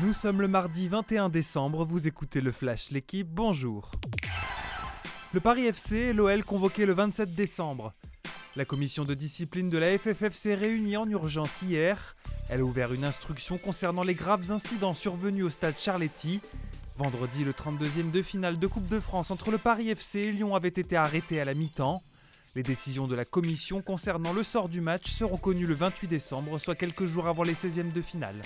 Nous sommes le mardi 21 décembre, vous écoutez le Flash, l'équipe, bonjour. Le Paris FC et l'OL convoqués le 27 décembre. La commission de discipline de la FFF s'est réunie en urgence hier. Elle a ouvert une instruction concernant les graves incidents survenus au stade Charletti. Vendredi, le 32e de finale de Coupe de France entre le Paris FC et Lyon avait été arrêté à la mi-temps. Les décisions de la commission concernant le sort du match seront connues le 28 décembre, soit quelques jours avant les 16e de finale.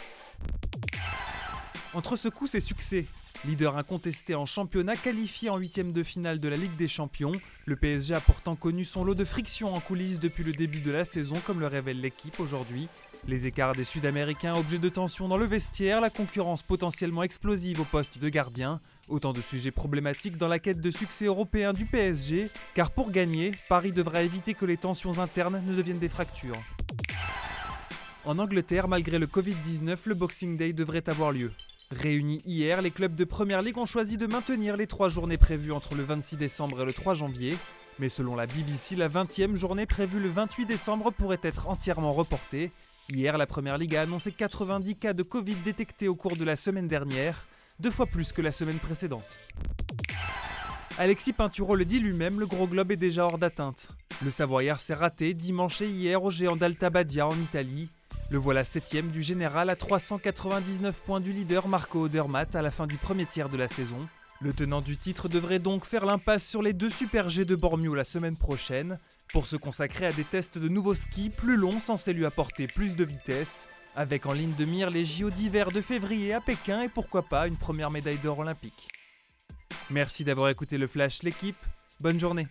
Entre secousses et succès, leader incontesté en championnat qualifié en huitième de finale de la Ligue des Champions, le PSG a pourtant connu son lot de frictions en coulisses depuis le début de la saison, comme le révèle l'équipe aujourd'hui. Les écarts des Sud-Américains, objets de tension dans le vestiaire, la concurrence potentiellement explosive au poste de gardien, autant de sujets problématiques dans la quête de succès européen du PSG, car pour gagner, Paris devra éviter que les tensions internes ne deviennent des fractures. En Angleterre, malgré le Covid-19, le Boxing Day devrait avoir lieu. Réunis hier, les clubs de Première Ligue ont choisi de maintenir les trois journées prévues entre le 26 décembre et le 3 janvier. Mais selon la BBC, la 20e journée prévue le 28 décembre pourrait être entièrement reportée. Hier, la Première Ligue a annoncé 90 cas de Covid détectés au cours de la semaine dernière, deux fois plus que la semaine précédente. Alexis Pinturo le dit lui-même, le gros globe est déjà hors d'atteinte. Le Savoyard s'est raté dimanche et hier au géant d'Alta Badia en Italie. Le voilà septième du général à 399 points du leader Marco Odermatt à la fin du premier tiers de la saison. Le tenant du titre devrait donc faire l'impasse sur les deux Super G de Bormio la semaine prochaine pour se consacrer à des tests de nouveaux skis plus longs censés lui apporter plus de vitesse, avec en ligne de mire les JO d'hiver de février à Pékin et pourquoi pas une première médaille d'or olympique. Merci d'avoir écouté le Flash l'équipe, bonne journée